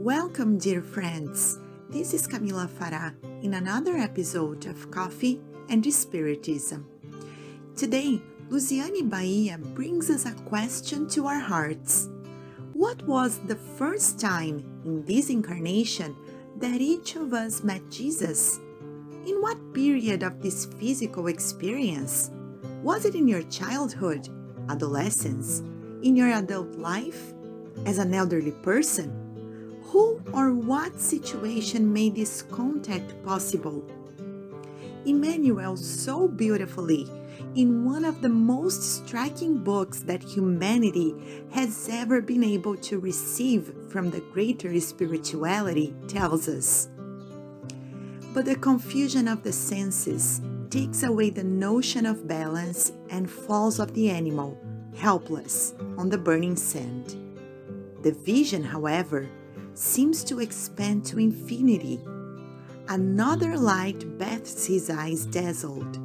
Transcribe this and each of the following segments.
Welcome, dear friends. This is Camila Farah in another episode of Coffee and Spiritism. Today, Luciane Bahia brings us a question to our hearts. What was the first time in this incarnation that each of us met Jesus? In what period of this physical experience? Was it in your childhood, adolescence, in your adult life, as an elderly person? Who or what situation made this contact possible? Emmanuel so beautifully in one of the most striking books that humanity has ever been able to receive from the greater spirituality tells us. But the confusion of the senses takes away the notion of balance and falls of the animal, helpless, on the burning sand. The vision, however, seems to expand to infinity. Another light bathes his eyes dazzled,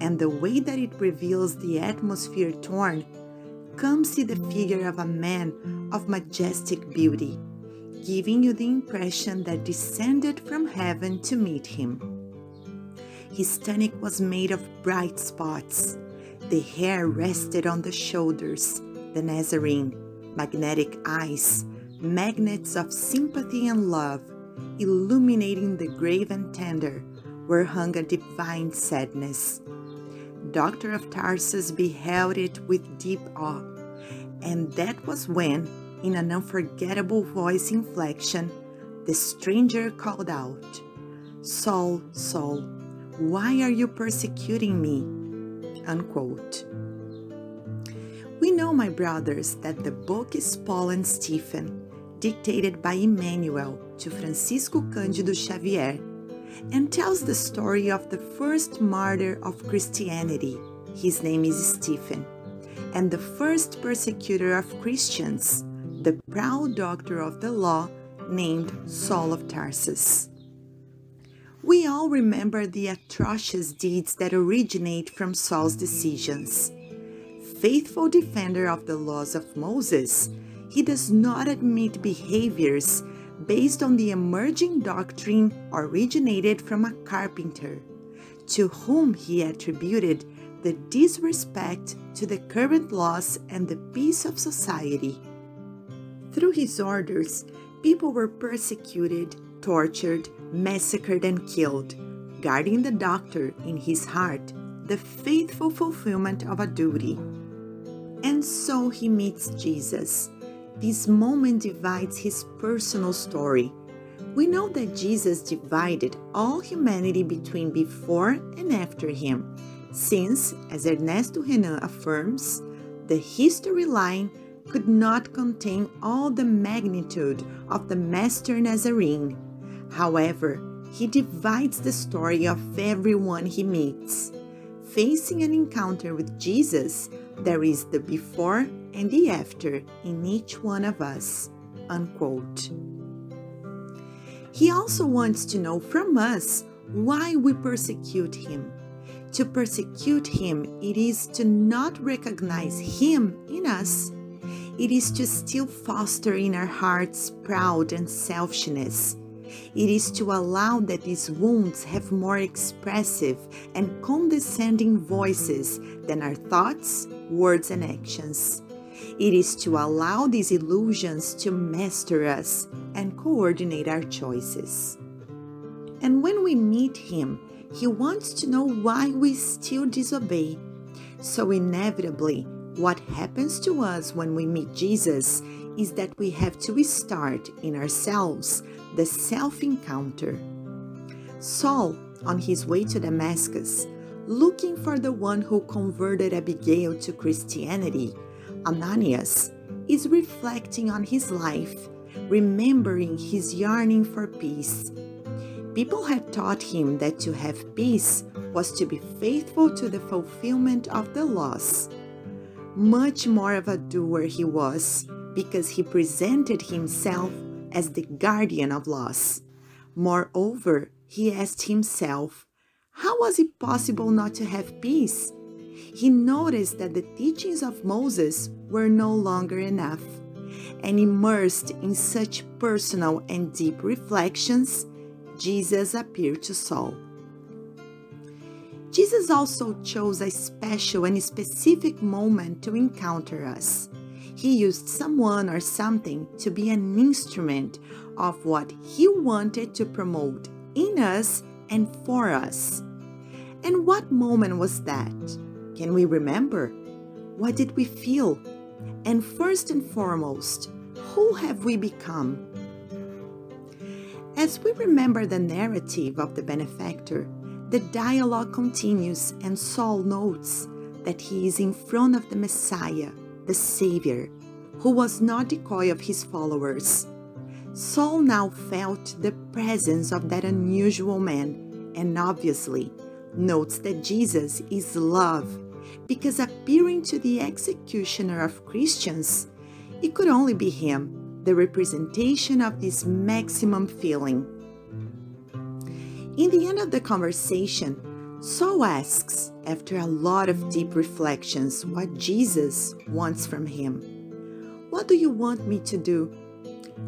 and the way that it reveals the atmosphere torn comes to the figure of a man of majestic beauty, giving you the impression that descended from heaven to meet him. His tunic was made of bright spots. The hair rested on the shoulders, the Nazarene, magnetic eyes, magnets of sympathy and love, illuminating the grave and tender, where hung a divine sadness. Doctor of Tarsus beheld it with deep awe, and that was when, in an unforgettable voice inflection, the stranger called out, Saul, Saul, why are you persecuting me? Unquote. We know, my brothers, that the book is Paul and Stephen, dictated by Emmanuel to Francisco Cândido Xavier, and tells the story of the first martyr of Christianity. His name is Stephen, and the first persecutor of Christians, the proud doctor of the law named Saul of Tarsus. We all remember the atrocious deeds that originate from Saul's decisions. Faithful defender of the laws of Moses, he does not admit behaviors based on the emerging doctrine originated from a carpenter, to whom he attributed the disrespect to the current laws and the peace of society. Through his orders, people were persecuted, tortured, massacred, and killed, guarding the doctor in his heart the faithful fulfillment of a duty. And so he meets Jesus this moment divides his personal story. We know that Jesus divided all humanity between before and after him, since, as Ernesto Renan affirms, the history line could not contain all the magnitude of the Master Nazarene. However, he divides the story of everyone he meets. Facing an encounter with Jesus, there is the before and the after in each one of us. Unquote. He also wants to know from us why we persecute him. To persecute him, it is to not recognize him in us. It is to still foster in our hearts proud and selfishness. It is to allow that these wounds have more expressive and condescending voices than our thoughts, words, and actions. It is to allow these illusions to master us and coordinate our choices. And when we meet Him, He wants to know why we still disobey. So, inevitably, what happens to us when we meet Jesus is that we have to start in ourselves the self encounter. Saul, on his way to Damascus, looking for the one who converted Abigail to Christianity, Ananias is reflecting on his life, remembering his yearning for peace. People had taught him that to have peace was to be faithful to the fulfillment of the laws. Much more of a doer he was because he presented himself as the guardian of laws. Moreover, he asked himself, how was it possible not to have peace? He noticed that the teachings of Moses were no longer enough. and immersed in such personal and deep reflections, Jesus appeared to Saul. Jesus also chose a special and specific moment to encounter us. He used someone or something to be an instrument of what he wanted to promote in us and for us. And what moment was that? Can we remember? What did we feel? And first and foremost, who have we become? As we remember the narrative of the benefactor, the dialogue continues, and Saul notes that he is in front of the Messiah, the Savior, who was not decoy of his followers. Saul now felt the presence of that unusual man and obviously notes that Jesus is love because appearing to the executioner of Christians, it could only be him, the representation of this maximum feeling. In the end of the conversation, Saul asks, after a lot of deep reflections, what Jesus wants from him. What do you want me to do?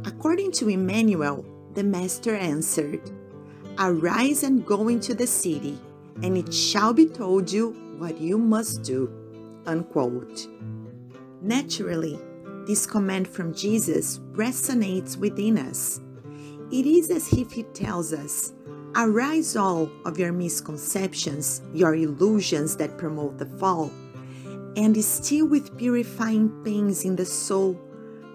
According to Emmanuel, the Master answered, Arise and go into the city, and it shall be told you what you must do. Unquote. Naturally, this command from Jesus resonates within us. It is as if he tells us, Arise all of your misconceptions, your illusions that promote the fall, and still with purifying pains in the soul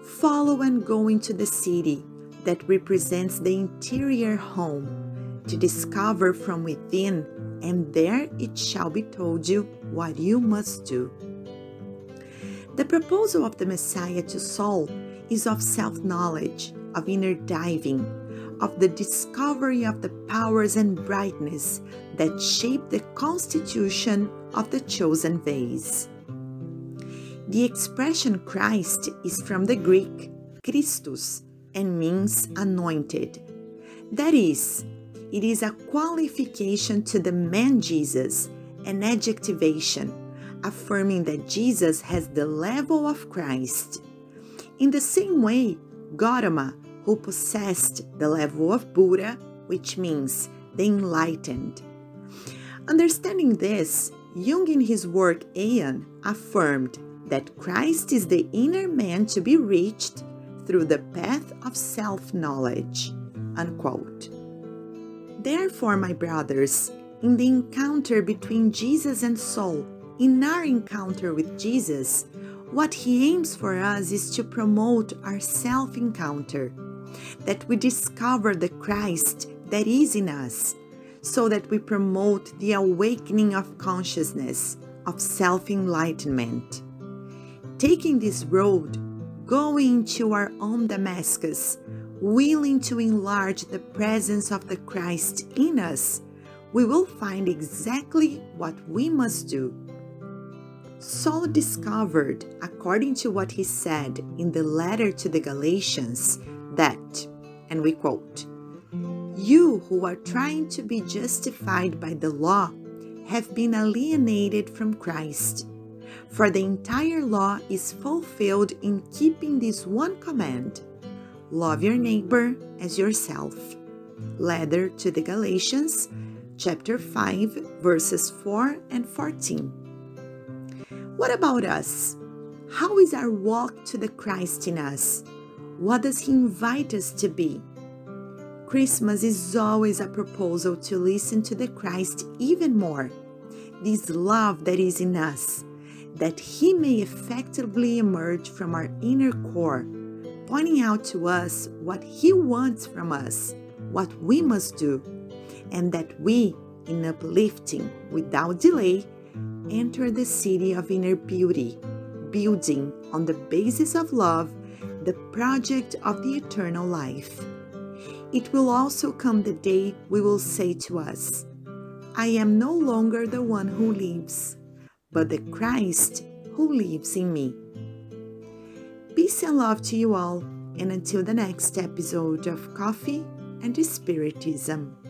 follow and go into the city that represents the interior home to discover from within, and there it shall be told you what you must do. The proposal of the Messiah to Saul is of self knowledge, of inner diving, of the discovery of the powers and brightness that shape the constitution of the chosen vase. The expression Christ is from the Greek Christus and means anointed. That is, it is a qualification to the man Jesus, an adjectivation, affirming that Jesus has the level of Christ. In the same way, Gautama, who possessed the level of Buddha, which means the enlightened. Understanding this, Jung in his work Aeon affirmed that Christ is the inner man to be reached through the path of self knowledge. Unquote. Therefore, my brothers, in the encounter between Jesus and Saul, in our encounter with Jesus, what he aims for us is to promote our self encounter, that we discover the Christ that is in us, so that we promote the awakening of consciousness, of self enlightenment taking this road, going to our own Damascus, willing to enlarge the presence of the Christ in us, we will find exactly what we must do. Saul discovered, according to what he said in the letter to the Galatians, that, and we quote, You who are trying to be justified by the law have been alienated from Christ for the entire law is fulfilled in keeping this one command love your neighbor as yourself. Letter to the Galatians, chapter 5, verses 4 and 14. What about us? How is our walk to the Christ in us? What does He invite us to be? Christmas is always a proposal to listen to the Christ even more. This love that is in us that He may effectively emerge from our inner core, pointing out to us what He wants from us, what we must do, and that we, in uplifting without delay, enter the city of inner beauty, building on the basis of love the project of the eternal life. It will also come the day we will say to us, I am no longer the one who lives but the Christ who lives in me. Peace and love to you all, and until the next episode of Coffee and Spiritism.